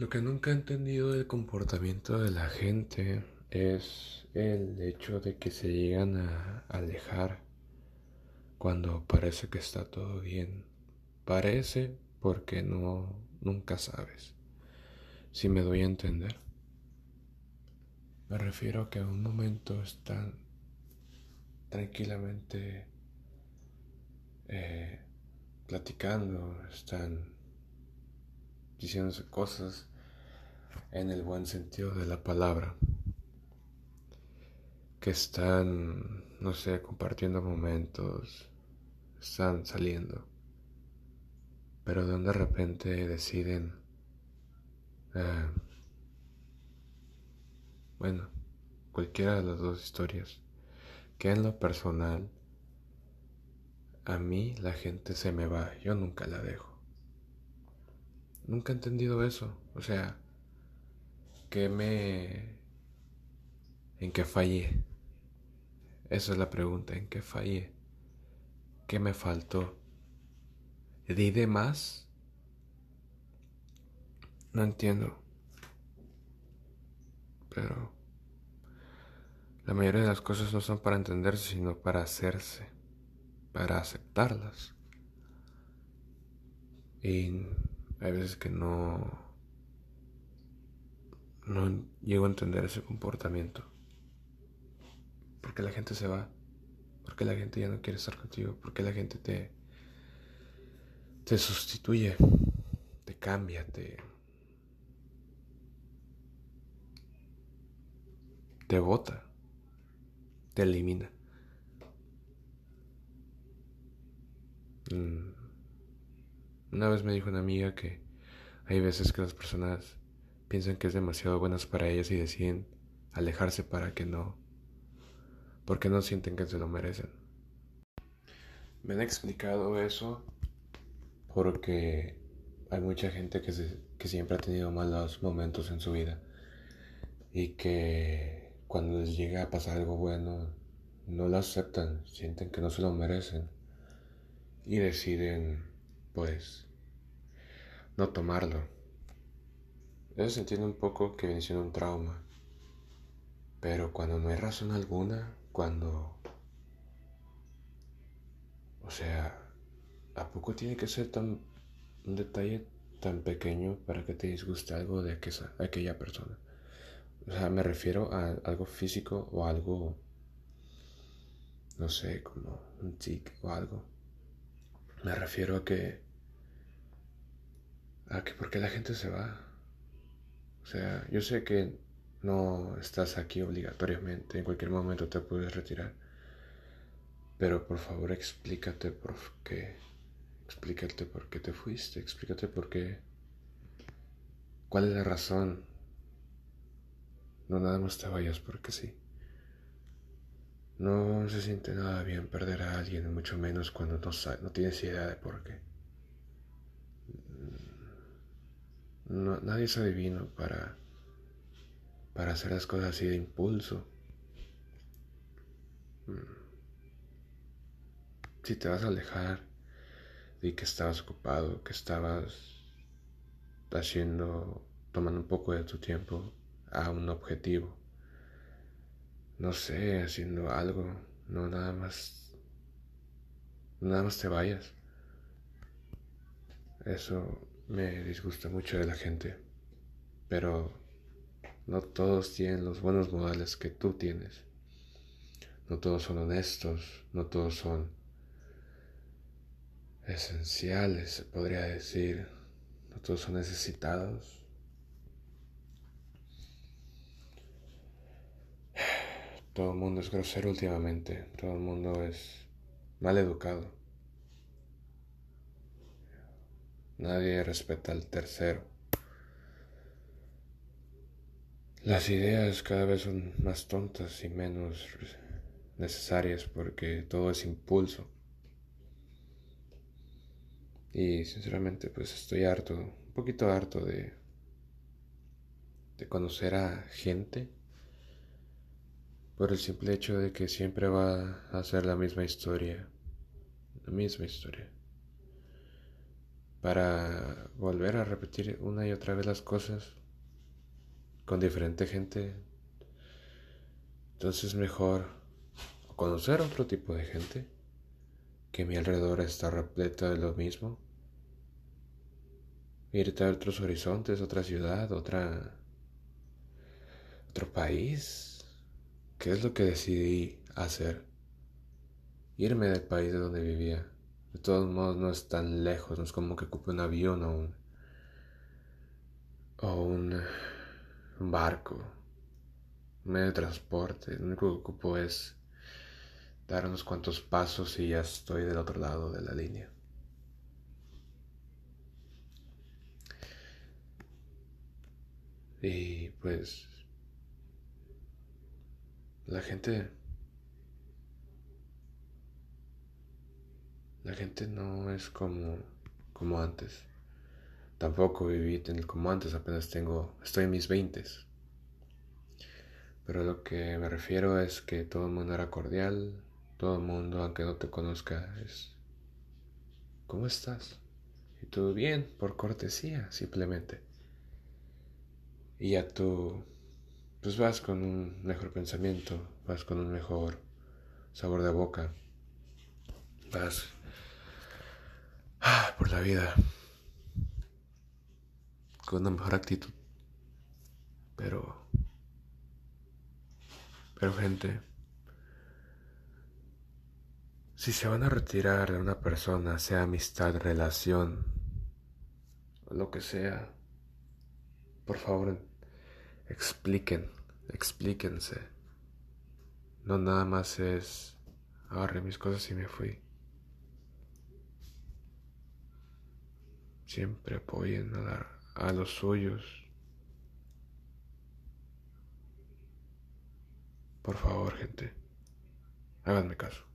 Lo que nunca he entendido del comportamiento de la gente es el hecho de que se llegan a alejar cuando parece que está todo bien. Parece porque no nunca sabes. Si me doy a entender. Me refiero a que en un momento están tranquilamente eh, platicando, están diciéndose cosas en el buen sentido de la palabra, que están, no sé, compartiendo momentos, están saliendo, pero de repente deciden, eh, bueno, cualquiera de las dos historias, que en lo personal, a mí la gente se me va, yo nunca la dejo. Nunca he entendido eso. O sea, que me... ¿En qué fallé? Esa es la pregunta, ¿en qué fallé? ¿Qué me faltó? ¿Di de más? No entiendo. Pero la mayoría de las cosas no son para entenderse, sino para hacerse, para aceptarlas. Y hay veces que no, no llego a entender ese comportamiento. Porque la gente se va. Porque la gente ya no quiere estar contigo. Porque la gente te, te sustituye. Te cambia. Te, te bota. Te elimina. Mm. Una vez me dijo una amiga que hay veces que las personas piensan que es demasiado buenas para ellas y deciden alejarse para que no, porque no sienten que se lo merecen. Me han explicado eso porque hay mucha gente que, que siempre ha tenido malos momentos en su vida y que cuando les llega a pasar algo bueno no lo aceptan, sienten que no se lo merecen y deciden pues no tomarlo. Eso se entiende un poco que viene siendo un trauma. Pero cuando no hay razón alguna, cuando... O sea, ¿a poco tiene que ser tan un detalle tan pequeño para que te disguste algo de aquella persona? O sea, me refiero a algo físico o algo, no sé, como un tic o algo. Me refiero a que a que por qué la gente se va. O sea, yo sé que no estás aquí obligatoriamente, en cualquier momento te puedes retirar. Pero por favor explícate por qué. Explícate por qué te fuiste, explícate por qué. ¿Cuál es la razón? No nada más te vayas porque sí. No se siente nada bien perder a alguien, mucho menos cuando no, no tienes idea de por qué. Nadie es adivino para, para hacer las cosas así de impulso. Mm. Si te vas a alejar, de que estabas ocupado, que estabas haciendo, tomando un poco de tu tiempo a un objetivo. No sé, haciendo algo, no nada más, nada más te vayas. Eso me disgusta mucho de la gente, pero no todos tienen los buenos modales que tú tienes. No todos son honestos, no todos son esenciales, se podría decir. No todos son necesitados. Todo el mundo es grosero últimamente, todo el mundo es mal educado. Nadie respeta al tercero. Las ideas cada vez son más tontas y menos necesarias porque todo es impulso. Y sinceramente pues estoy harto, un poquito harto de, de conocer a gente por el simple hecho de que siempre va a ser la misma historia, la misma historia. Para volver a repetir una y otra vez las cosas con diferente gente. Entonces mejor conocer otro tipo de gente que mi alrededor está repleta de lo mismo. Irte a otros horizontes, otra ciudad, otra otro país. ¿Qué es lo que decidí hacer? Irme del país de donde vivía. De todos modos no es tan lejos, no es como que ocupe un avión o un, o un, barco, un medio de transporte. Lo único que ocupo es dar unos cuantos pasos y ya estoy del otro lado de la línea. Y pues la gente La gente no es como, como antes. Tampoco viví como antes, apenas tengo, estoy en mis veintes. Pero lo que me refiero es que todo el mundo era cordial, todo el mundo, aunque no te conozca, es ¿cómo estás? Y tú bien, por cortesía, simplemente. Y ya tú, pues vas con un mejor pensamiento, vas con un mejor sabor de boca, vas Ah, por la vida con una mejor actitud. Pero, pero gente, si se van a retirar de una persona, sea amistad, relación, lo que sea, por favor, expliquen, explíquense. No nada más es agarré mis cosas y me fui. Siempre apoyen a, a los suyos. Por favor, gente, háganme caso.